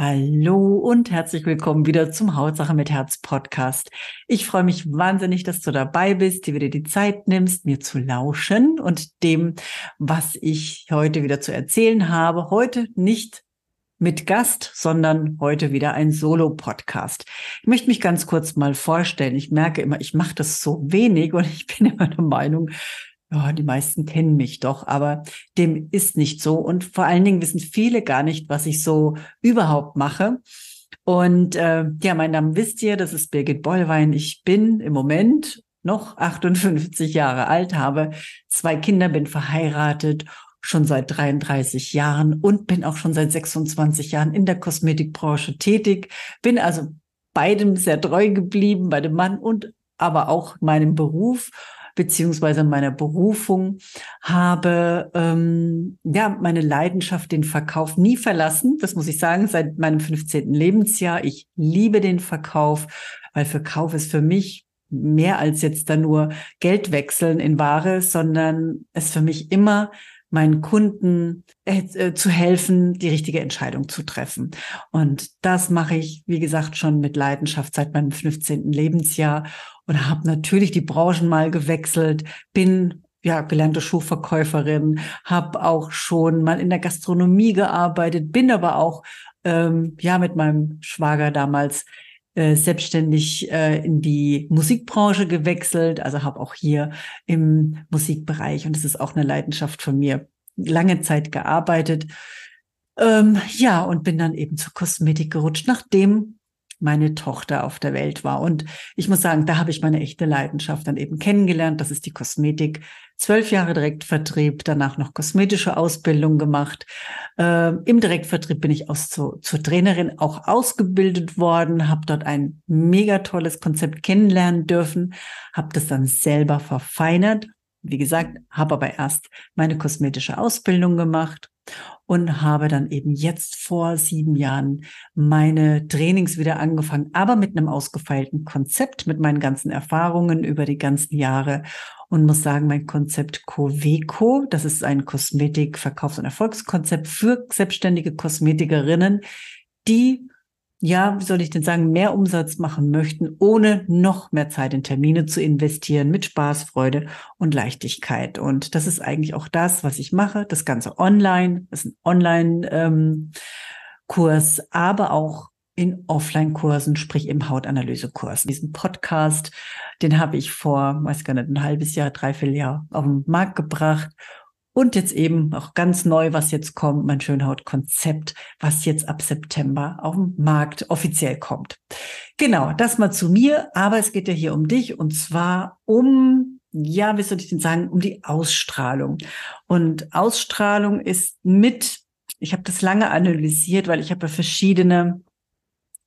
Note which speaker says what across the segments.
Speaker 1: Hallo und herzlich willkommen wieder zum Hautsache mit Herz Podcast. Ich freue mich wahnsinnig, dass du dabei bist, dir wieder die Zeit nimmst, mir zu lauschen und dem, was ich heute wieder zu erzählen habe. Heute nicht mit Gast, sondern heute wieder ein Solo-Podcast. Ich möchte mich ganz kurz mal vorstellen. Ich merke immer, ich mache das so wenig und ich bin immer der Meinung, ja, die meisten kennen mich doch, aber dem ist nicht so. Und vor allen Dingen wissen viele gar nicht, was ich so überhaupt mache. Und äh, ja, mein Name wisst ihr, das ist Birgit Bollwein. Ich bin im Moment noch 58 Jahre alt, habe zwei Kinder, bin verheiratet schon seit 33 Jahren und bin auch schon seit 26 Jahren in der Kosmetikbranche tätig. Bin also beidem sehr treu geblieben, bei dem Mann und aber auch meinem Beruf beziehungsweise meiner Berufung, habe ähm, ja meine Leidenschaft, den Verkauf nie verlassen. Das muss ich sagen, seit meinem 15. Lebensjahr. Ich liebe den Verkauf, weil Verkauf ist für mich mehr als jetzt da nur Geld wechseln in Ware, sondern es für mich immer meinen Kunden äh, äh, zu helfen, die richtige Entscheidung zu treffen. Und das mache ich, wie gesagt, schon mit Leidenschaft seit meinem 15. Lebensjahr und habe natürlich die Branchen mal gewechselt, bin ja gelernte Schuhverkäuferin, habe auch schon mal in der Gastronomie gearbeitet, bin aber auch ähm, ja mit meinem Schwager damals äh, selbstständig äh, in die Musikbranche gewechselt, also habe auch hier im Musikbereich und es ist auch eine Leidenschaft von mir lange Zeit gearbeitet. Ähm, ja, und bin dann eben zur Kosmetik gerutscht, nachdem meine Tochter auf der Welt war. Und ich muss sagen, da habe ich meine echte Leidenschaft dann eben kennengelernt. Das ist die Kosmetik. Zwölf Jahre Direktvertrieb, danach noch kosmetische Ausbildung gemacht. Ähm, Im Direktvertrieb bin ich aus zu, zur Trainerin auch ausgebildet worden, habe dort ein mega tolles Konzept kennenlernen dürfen, habe das dann selber verfeinert. Wie gesagt, habe aber erst meine kosmetische Ausbildung gemacht und habe dann eben jetzt vor sieben Jahren meine Trainings wieder angefangen, aber mit einem ausgefeilten Konzept, mit meinen ganzen Erfahrungen über die ganzen Jahre. Und muss sagen, mein Konzept Coveco, das ist ein Kosmetik-, Verkaufs- und Erfolgskonzept für selbstständige Kosmetikerinnen, die ja, wie soll ich denn sagen, mehr Umsatz machen möchten, ohne noch mehr Zeit in Termine zu investieren, mit Spaß, Freude und Leichtigkeit. Und das ist eigentlich auch das, was ich mache. Das Ganze online, das ist ein Online-Kurs, ähm, aber auch in Offline-Kursen, sprich im Hautanalyse-Kurs. Diesen Podcast, den habe ich vor, weiß gar nicht, ein halbes Jahr, dreiviertel Jahr auf den Markt gebracht und jetzt eben auch ganz neu, was jetzt kommt, mein Schönhautkonzept, was jetzt ab September auf den Markt offiziell kommt. Genau, das mal zu mir, aber es geht ja hier um dich und zwar um, ja, wie soll ich denn sagen, um die Ausstrahlung. Und Ausstrahlung ist mit, ich habe das lange analysiert, weil ich habe ja verschiedene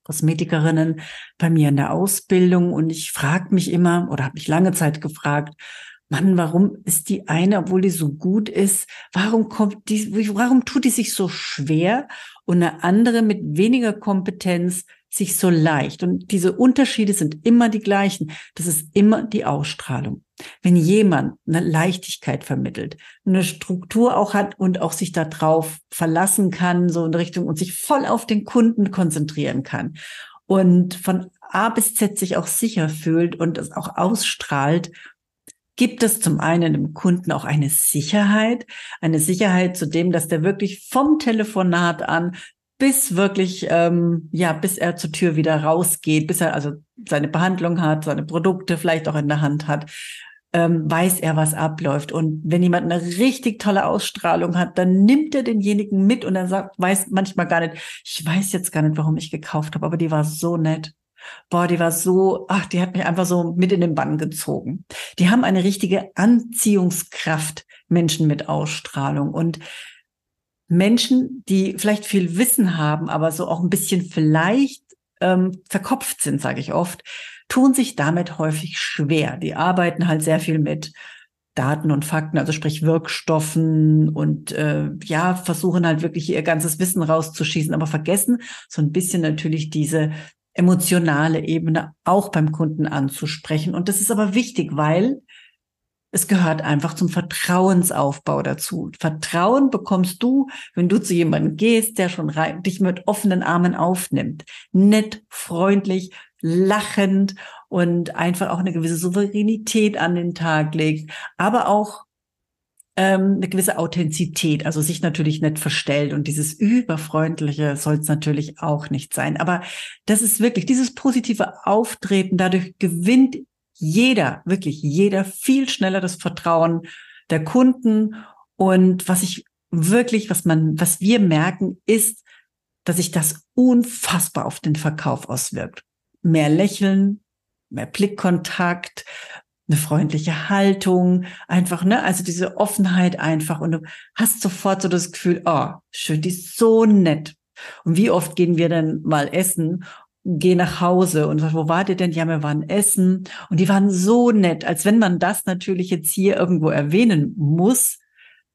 Speaker 1: Kosmetikerinnen bei mir in der Ausbildung und ich frage mich immer oder habe mich lange Zeit gefragt, Mann, warum ist die eine, obwohl die so gut ist, warum kommt die, warum tut die sich so schwer und eine andere mit weniger Kompetenz sich so leicht? Und diese Unterschiede sind immer die gleichen. Das ist immer die Ausstrahlung. Wenn jemand eine Leichtigkeit vermittelt, eine Struktur auch hat und auch sich darauf verlassen kann, so in Richtung und sich voll auf den Kunden konzentrieren kann und von A bis Z sich auch sicher fühlt und es auch ausstrahlt gibt es zum einen dem Kunden auch eine Sicherheit, eine Sicherheit zu dem, dass der wirklich vom Telefonat an bis wirklich, ähm, ja, bis er zur Tür wieder rausgeht, bis er also seine Behandlung hat, seine Produkte vielleicht auch in der Hand hat, ähm, weiß er, was abläuft. Und wenn jemand eine richtig tolle Ausstrahlung hat, dann nimmt er denjenigen mit und er sagt, weiß manchmal gar nicht, ich weiß jetzt gar nicht, warum ich gekauft habe, aber die war so nett. Boah, die war so, ach, die hat mich einfach so mit in den Bann gezogen. Die haben eine richtige Anziehungskraft, Menschen mit Ausstrahlung und Menschen, die vielleicht viel Wissen haben, aber so auch ein bisschen vielleicht ähm, verkopft sind, sage ich oft, tun sich damit häufig schwer. Die arbeiten halt sehr viel mit Daten und Fakten, also sprich Wirkstoffen und äh, ja, versuchen halt wirklich ihr ganzes Wissen rauszuschießen, aber vergessen so ein bisschen natürlich diese emotionale Ebene auch beim Kunden anzusprechen. Und das ist aber wichtig, weil es gehört einfach zum Vertrauensaufbau dazu. Vertrauen bekommst du, wenn du zu jemandem gehst, der schon rein, dich mit offenen Armen aufnimmt. Nett, freundlich, lachend und einfach auch eine gewisse Souveränität an den Tag legt, aber auch ähm, eine gewisse Authentizität, also sich natürlich nicht verstellt und dieses überfreundliche soll es natürlich auch nicht sein. Aber das ist wirklich dieses positive Auftreten, dadurch gewinnt jeder, wirklich jeder viel schneller das Vertrauen der Kunden. Und was ich wirklich, was man, was wir merken, ist, dass sich das unfassbar auf den Verkauf auswirkt. Mehr Lächeln, mehr Blickkontakt, eine freundliche Haltung, einfach, ne, also diese Offenheit einfach und du hast sofort so das Gefühl, oh, schön, die ist so nett. Und wie oft gehen wir dann mal essen geh nach Hause und sag, wo wart ihr denn? Ja, wir waren essen und die waren so nett, als wenn man das natürlich jetzt hier irgendwo erwähnen muss,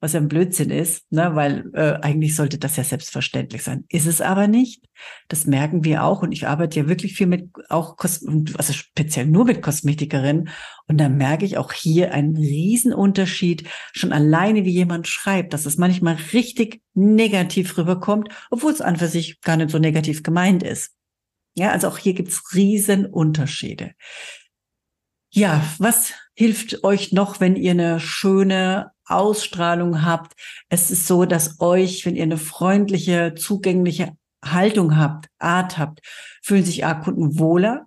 Speaker 1: was ja ein Blödsinn ist, ne? weil äh, eigentlich sollte das ja selbstverständlich sein. Ist es aber nicht. Das merken wir auch und ich arbeite ja wirklich viel mit auch Kos also speziell nur mit Kosmetikerinnen und da merke ich auch hier einen Riesenunterschied schon alleine, wie jemand schreibt, dass es manchmal richtig negativ rüberkommt, obwohl es an für sich gar nicht so negativ gemeint ist. Ja, also auch hier gibt's riesen Unterschiede. Ja, was hilft euch noch, wenn ihr eine schöne Ausstrahlung habt? Es ist so, dass euch, wenn ihr eine freundliche, zugängliche Haltung habt, Art habt, fühlen sich A-Kunden wohler,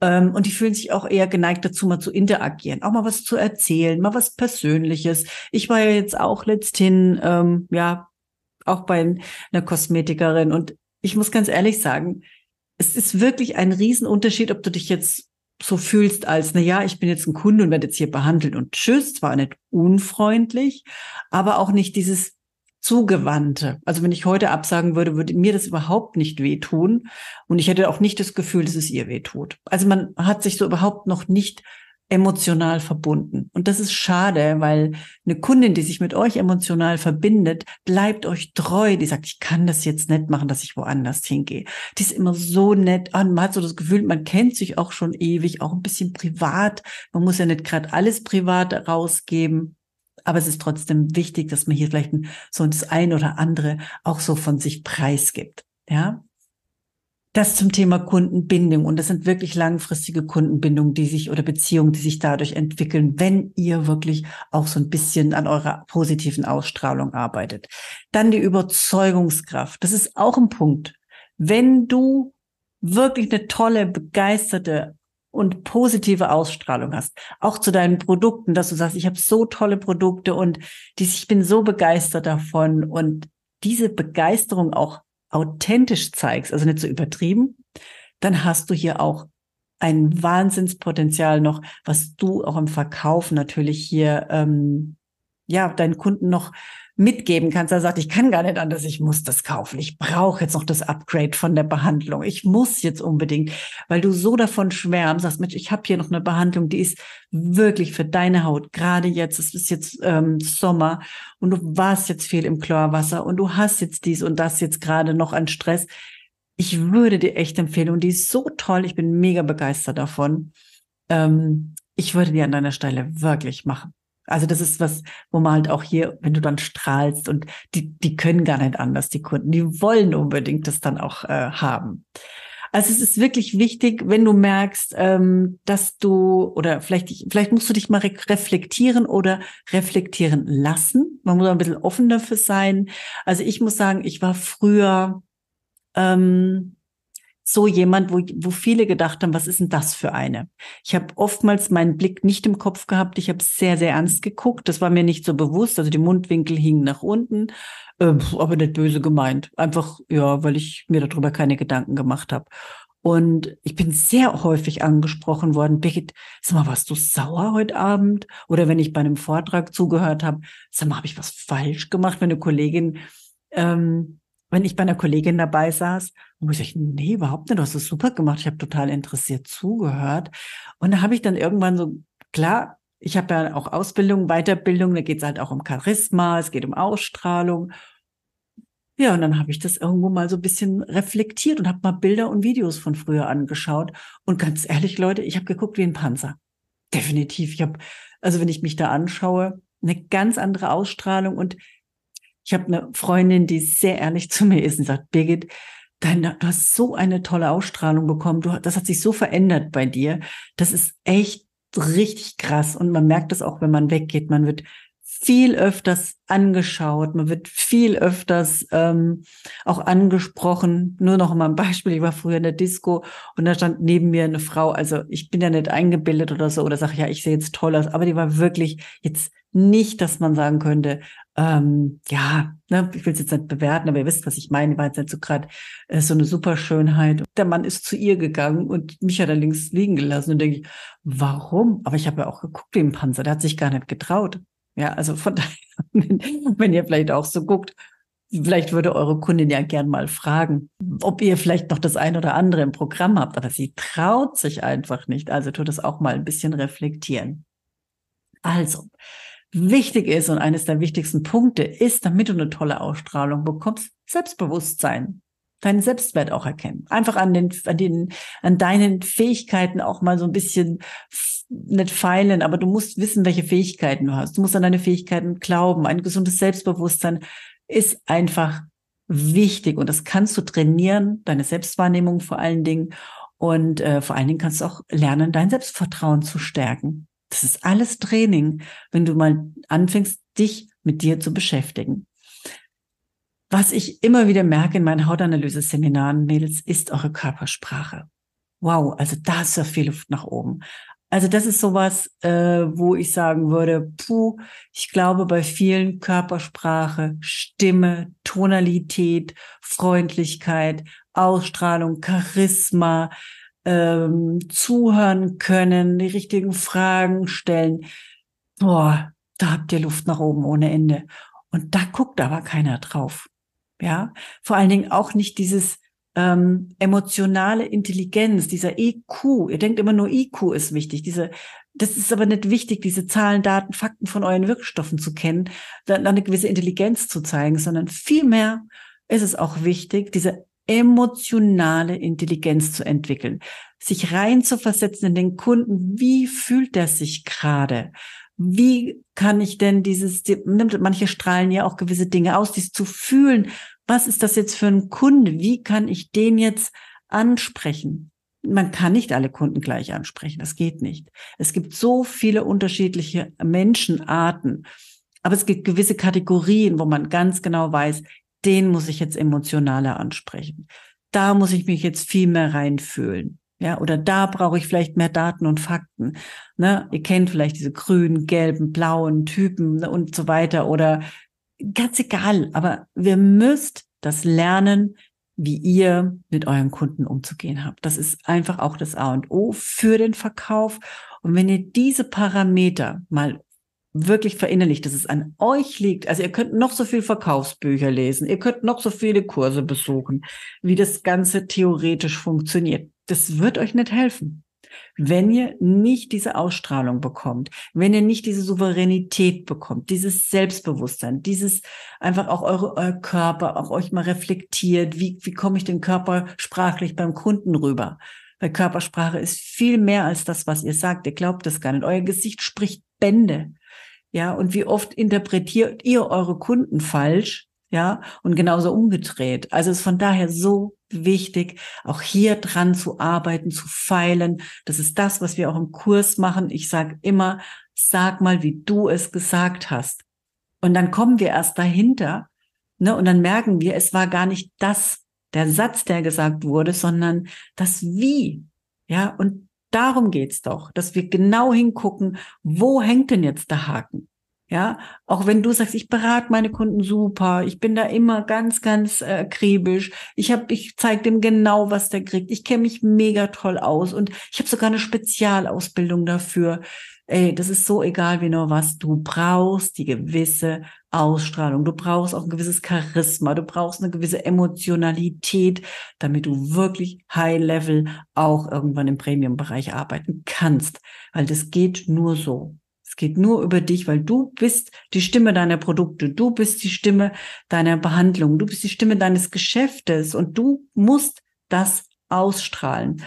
Speaker 1: ähm, und die fühlen sich auch eher geneigt dazu, mal zu interagieren, auch mal was zu erzählen, mal was Persönliches. Ich war ja jetzt auch letzthin, ähm, ja, auch bei einer Kosmetikerin und ich muss ganz ehrlich sagen, es ist wirklich ein Riesenunterschied, ob du dich jetzt so fühlst als, na ja, ich bin jetzt ein Kunde und werde jetzt hier behandelt und tschüss, zwar nicht unfreundlich, aber auch nicht dieses Zugewandte. Also wenn ich heute absagen würde, würde mir das überhaupt nicht wehtun. Und ich hätte auch nicht das Gefühl, dass es ihr wehtut. Also man hat sich so überhaupt noch nicht emotional verbunden. Und das ist schade, weil eine Kundin, die sich mit euch emotional verbindet, bleibt euch treu. Die sagt, ich kann das jetzt nicht machen, dass ich woanders hingehe. Die ist immer so nett. Und man hat so das Gefühl, man kennt sich auch schon ewig, auch ein bisschen privat. Man muss ja nicht gerade alles privat rausgeben. Aber es ist trotzdem wichtig, dass man hier vielleicht so das ein oder andere auch so von sich preisgibt. Ja, das zum Thema Kundenbindung. Und das sind wirklich langfristige Kundenbindungen, die sich oder Beziehungen, die sich dadurch entwickeln, wenn ihr wirklich auch so ein bisschen an eurer positiven Ausstrahlung arbeitet. Dann die Überzeugungskraft. Das ist auch ein Punkt. Wenn du wirklich eine tolle, begeisterte und positive Ausstrahlung hast, auch zu deinen Produkten, dass du sagst, ich habe so tolle Produkte und ich bin so begeistert davon und diese Begeisterung auch authentisch zeigst, also nicht so übertrieben, dann hast du hier auch ein Wahnsinnspotenzial noch, was du auch im Verkauf natürlich hier ähm, ja deinen Kunden noch mitgeben kannst. Er sagt, ich kann gar nicht anders, ich muss das kaufen. Ich brauche jetzt noch das Upgrade von der Behandlung. Ich muss jetzt unbedingt, weil du so davon schwärmst, sagst, Mensch, ich habe hier noch eine Behandlung, die ist wirklich für deine Haut. Gerade jetzt, es ist jetzt ähm, Sommer und du warst jetzt viel im Chlorwasser und du hast jetzt dies und das jetzt gerade noch an Stress. Ich würde dir echt empfehlen und die ist so toll. Ich bin mega begeistert davon. Ähm, ich würde die an deiner Stelle wirklich machen. Also das ist was, wo man halt auch hier, wenn du dann strahlst und die, die können gar nicht anders, die Kunden, die wollen unbedingt das dann auch äh, haben. Also es ist wirklich wichtig, wenn du merkst, ähm, dass du oder vielleicht vielleicht musst du dich mal re reflektieren oder reflektieren lassen. Man muss ein bisschen offen dafür sein. Also ich muss sagen, ich war früher ähm, so jemand, wo, wo viele gedacht haben, was ist denn das für eine? Ich habe oftmals meinen Blick nicht im Kopf gehabt. Ich habe sehr, sehr ernst geguckt. Das war mir nicht so bewusst. Also die Mundwinkel hingen nach unten, äh, aber nicht böse gemeint. Einfach, ja, weil ich mir darüber keine Gedanken gemacht habe. Und ich bin sehr häufig angesprochen worden, Birgit, sag mal, warst du sauer heute Abend? Oder wenn ich bei einem Vortrag zugehört habe, sag mal, habe ich was falsch gemacht, wenn eine Kollegin ähm, wenn ich bei einer Kollegin dabei saß, und ich sagte, nee, überhaupt nicht, du hast es super gemacht, ich habe total interessiert zugehört. Und da habe ich dann irgendwann so, klar, ich habe ja auch Ausbildung, Weiterbildung, da geht es halt auch um Charisma, es geht um Ausstrahlung. Ja, und dann habe ich das irgendwo mal so ein bisschen reflektiert und habe mal Bilder und Videos von früher angeschaut. Und ganz ehrlich, Leute, ich habe geguckt wie ein Panzer. Definitiv. Ich habe Also wenn ich mich da anschaue, eine ganz andere Ausstrahlung. Und ich habe eine Freundin, die sehr ehrlich zu mir ist und sagt, Birgit, dein, du hast so eine tolle Ausstrahlung bekommen. Du, das hat sich so verändert bei dir. Das ist echt richtig krass. Und man merkt das auch, wenn man weggeht. Man wird viel öfters angeschaut, man wird viel öfters ähm, auch angesprochen. Nur noch mal ein Beispiel, ich war früher in der Disco und da stand neben mir eine Frau, also ich bin ja nicht eingebildet oder so, oder sage, ja, ich sehe jetzt toll aus, aber die war wirklich jetzt nicht, dass man sagen könnte, ähm, ja, ne, ich will es jetzt nicht bewerten, aber ihr wisst, was ich meine, die war jetzt nicht so gerade äh, so eine Superschönheit. Der Mann ist zu ihr gegangen und mich hat er links liegen gelassen und denke ich, warum? Aber ich habe ja auch geguckt ein Panzer, der hat sich gar nicht getraut. Ja, also von daher, wenn ihr vielleicht auch so guckt, vielleicht würde eure Kundin ja gern mal fragen, ob ihr vielleicht noch das ein oder andere im Programm habt, aber sie traut sich einfach nicht. Also tut es auch mal ein bisschen reflektieren. Also, wichtig ist und eines der wichtigsten Punkte ist, damit du eine tolle Ausstrahlung bekommst, Selbstbewusstsein deinen Selbstwert auch erkennen. Einfach an den, an den, an deinen Fähigkeiten auch mal so ein bisschen nicht feilen, aber du musst wissen, welche Fähigkeiten du hast. Du musst an deine Fähigkeiten glauben. Ein gesundes Selbstbewusstsein ist einfach wichtig und das kannst du trainieren, deine Selbstwahrnehmung vor allen Dingen. Und äh, vor allen Dingen kannst du auch lernen, dein Selbstvertrauen zu stärken. Das ist alles Training, wenn du mal anfängst, dich mit dir zu beschäftigen. Was ich immer wieder merke in meinen Hautanalyse-Seminaren, Mädels, ist eure Körpersprache. Wow, also da ist ja viel Luft nach oben. Also das ist sowas, äh, wo ich sagen würde, puh, ich glaube bei vielen Körpersprache, Stimme, Tonalität, Freundlichkeit, Ausstrahlung, Charisma, ähm, zuhören können, die richtigen Fragen stellen. Boah, da habt ihr Luft nach oben ohne Ende. Und da guckt aber keiner drauf. Ja, vor allen Dingen auch nicht dieses ähm, emotionale Intelligenz, dieser EQ. Ihr denkt immer nur IQ ist wichtig. Diese, das ist aber nicht wichtig, diese Zahlen, Daten, Fakten von euren Wirkstoffen zu kennen, dann eine gewisse Intelligenz zu zeigen, sondern vielmehr ist es auch wichtig, diese emotionale Intelligenz zu entwickeln, sich rein zu versetzen in den Kunden. Wie fühlt er sich gerade? Wie kann ich denn dieses, manche strahlen ja auch gewisse Dinge aus, dies zu fühlen. Was ist das jetzt für ein Kunde? Wie kann ich den jetzt ansprechen? Man kann nicht alle Kunden gleich ansprechen. Das geht nicht. Es gibt so viele unterschiedliche Menschenarten. Aber es gibt gewisse Kategorien, wo man ganz genau weiß, den muss ich jetzt emotionaler ansprechen. Da muss ich mich jetzt viel mehr reinfühlen. Ja, oder da brauche ich vielleicht mehr Daten und Fakten. Ne? Ihr kennt vielleicht diese grünen, gelben, blauen Typen ne, und so weiter. Oder ganz egal, aber wir müsst das lernen, wie ihr mit euren Kunden umzugehen habt. Das ist einfach auch das A und O für den Verkauf. Und wenn ihr diese Parameter mal wirklich verinnerlicht, dass es an euch liegt. Also ihr könnt noch so viel Verkaufsbücher lesen, ihr könnt noch so viele Kurse besuchen, wie das Ganze theoretisch funktioniert das wird euch nicht helfen. Wenn ihr nicht diese Ausstrahlung bekommt, wenn ihr nicht diese Souveränität bekommt, dieses Selbstbewusstsein, dieses einfach auch eure, euer Körper, auch euch mal reflektiert, wie, wie komme ich den Körper sprachlich beim Kunden rüber? Weil Körpersprache ist viel mehr als das, was ihr sagt. Ihr glaubt das gar nicht. Euer Gesicht spricht Bände. Ja, und wie oft interpretiert ihr eure Kunden falsch? Ja, und genauso umgedreht. Also ist von daher so wichtig, auch hier dran zu arbeiten, zu feilen. Das ist das, was wir auch im Kurs machen. Ich sage immer, sag mal, wie du es gesagt hast. Und dann kommen wir erst dahinter, ne, und dann merken wir, es war gar nicht das, der Satz, der gesagt wurde, sondern das Wie. Ja, und darum geht's doch, dass wir genau hingucken, wo hängt denn jetzt der Haken? Ja, auch wenn du sagst, ich berate meine Kunden super, ich bin da immer ganz, ganz äh, akribisch. Ich habe, ich zeige dem genau, was der kriegt. Ich kenne mich mega toll aus und ich habe sogar eine Spezialausbildung dafür. Ey, das ist so egal wie nur was. Du brauchst die gewisse Ausstrahlung. Du brauchst auch ein gewisses Charisma. Du brauchst eine gewisse Emotionalität, damit du wirklich High Level auch irgendwann im Premium-Bereich arbeiten kannst. Weil das geht nur so. Es geht nur über dich, weil du bist die Stimme deiner Produkte, du bist die Stimme deiner Behandlung, du bist die Stimme deines Geschäftes und du musst das ausstrahlen.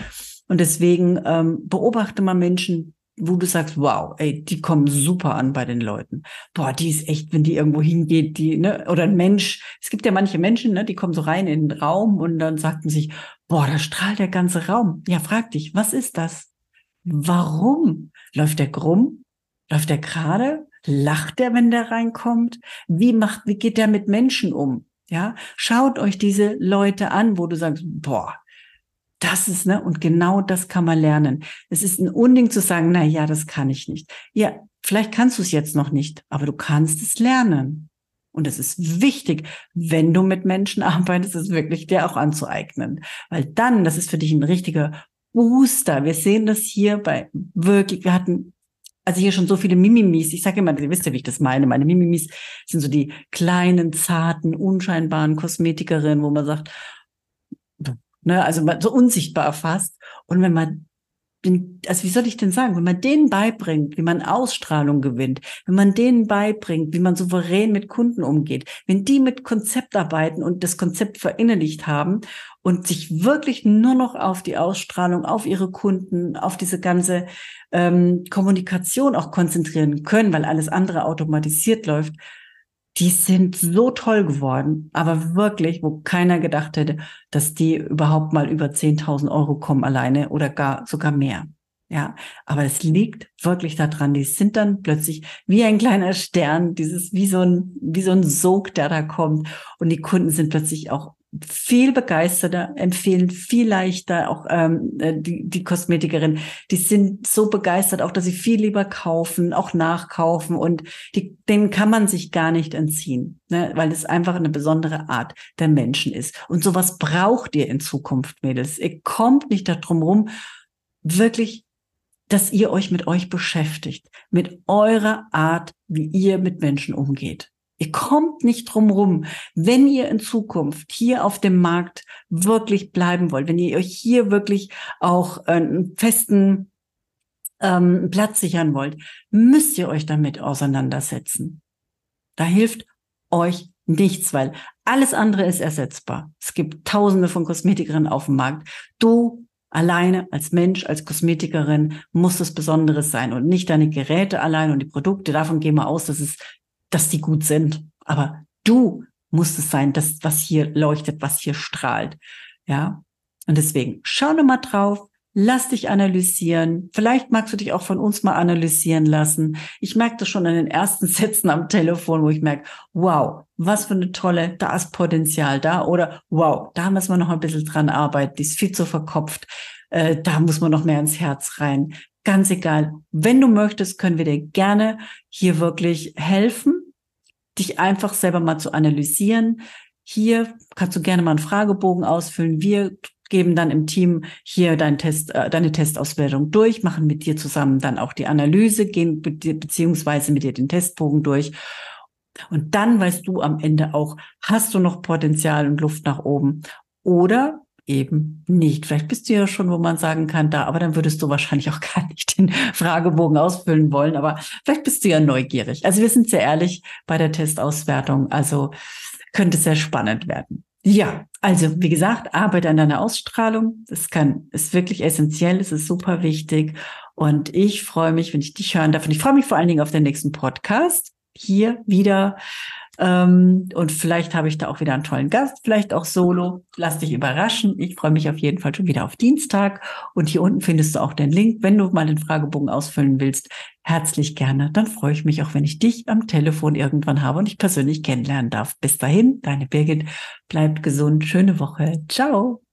Speaker 1: Und deswegen ähm, beobachte mal Menschen, wo du sagst, wow, ey, die kommen super an bei den Leuten. Boah, die ist echt, wenn die irgendwo hingeht, die, ne, oder ein Mensch. Es gibt ja manche Menschen, ne, die kommen so rein in den Raum und dann sagten sich, boah, da strahlt der ganze Raum. Ja, frag dich, was ist das? Warum? Läuft der krumm? Läuft der gerade? Lacht der, wenn der reinkommt? Wie macht, wie geht der mit Menschen um? Ja, schaut euch diese Leute an, wo du sagst, boah, das ist, ne, und genau das kann man lernen. Es ist ein Unding zu sagen, na ja, das kann ich nicht. Ja, vielleicht kannst du es jetzt noch nicht, aber du kannst es lernen. Und es ist wichtig, wenn du mit Menschen arbeitest, es wirklich dir auch anzueignen. Weil dann, das ist für dich ein richtiger Booster. Wir sehen das hier bei wirklich, wir hatten also hier schon so viele Mimimis. Ich sage immer, ihr wisst ja, wie ich das meine. Meine Mimimis sind so die kleinen, zarten, unscheinbaren Kosmetikerinnen, wo man sagt, ne, also so unsichtbar fast. Und wenn man also wie soll ich denn sagen, wenn man denen beibringt, wie man Ausstrahlung gewinnt, wenn man denen beibringt, wie man souverän mit Kunden umgeht, wenn die mit Konzept arbeiten und das Konzept verinnerlicht haben und sich wirklich nur noch auf die Ausstrahlung, auf ihre Kunden, auf diese ganze ähm, Kommunikation auch konzentrieren können, weil alles andere automatisiert läuft, die sind so toll geworden, aber wirklich, wo keiner gedacht hätte, dass die überhaupt mal über 10.000 Euro kommen alleine oder gar sogar mehr. Ja, aber es liegt wirklich daran, die sind dann plötzlich wie ein kleiner Stern, dieses, wie so ein, wie so ein Sog, der da kommt. Und die Kunden sind plötzlich auch viel begeisterter, empfehlen viel leichter, auch ähm, äh, die, die Kosmetikerin, die sind so begeistert, auch dass sie viel lieber kaufen, auch nachkaufen und die, denen kann man sich gar nicht entziehen, ne? weil es einfach eine besondere Art der Menschen ist. Und sowas braucht ihr in Zukunft, Mädels. Ihr kommt nicht darum rum, wirklich dass ihr euch mit euch beschäftigt, mit eurer Art, wie ihr mit Menschen umgeht. Ihr kommt nicht drum rum, wenn ihr in Zukunft hier auf dem Markt wirklich bleiben wollt, wenn ihr euch hier wirklich auch einen festen ähm, Platz sichern wollt, müsst ihr euch damit auseinandersetzen. Da hilft euch nichts, weil alles andere ist ersetzbar. Es gibt tausende von Kosmetikerinnen auf dem Markt. Du alleine als Mensch, als Kosmetikerin muss es Besonderes sein und nicht deine Geräte allein und die Produkte. Davon gehen wir aus, dass es dass die gut sind. Aber du musst es sein, das, was hier leuchtet, was hier strahlt. Ja. Und deswegen schau noch mal drauf. Lass dich analysieren. Vielleicht magst du dich auch von uns mal analysieren lassen. Ich merke das schon an den ersten Sätzen am Telefon, wo ich merke, wow, was für eine tolle, da ist Potenzial da. Oder wow, da müssen wir noch ein bisschen dran arbeiten. Die ist viel zu verkopft. Äh, da muss man noch mehr ins Herz rein. Ganz egal. Wenn du möchtest, können wir dir gerne hier wirklich helfen, dich einfach selber mal zu analysieren. Hier kannst du gerne mal einen Fragebogen ausfüllen. Wir geben dann im Team hier dein Test, äh, deine Testauswertung durch, machen mit dir zusammen dann auch die Analyse, gehen beziehungsweise mit dir den Testbogen durch. Und dann weißt du am Ende auch, hast du noch Potenzial und Luft nach oben? Oder eben nicht. Vielleicht bist du ja schon, wo man sagen kann, da, aber dann würdest du wahrscheinlich auch gar nicht den Fragebogen ausfüllen wollen, aber vielleicht bist du ja neugierig. Also wir sind sehr ehrlich bei der Testauswertung, also könnte sehr spannend werden. Ja, also wie gesagt, arbeite an deiner Ausstrahlung. Das kann, ist wirklich essentiell, es ist super wichtig. Und ich freue mich, wenn ich dich hören darf. Und ich freue mich vor allen Dingen auf den nächsten Podcast. Hier wieder ähm, und vielleicht habe ich da auch wieder einen tollen Gast, vielleicht auch solo. Lass dich überraschen. Ich freue mich auf jeden Fall schon wieder auf Dienstag. Und hier unten findest du auch den Link, wenn du mal den Fragebogen ausfüllen willst. Herzlich gerne. Dann freue ich mich auch, wenn ich dich am Telefon irgendwann habe und ich persönlich kennenlernen darf. Bis dahin, deine Birgit. Bleibt gesund. Schöne Woche. Ciao.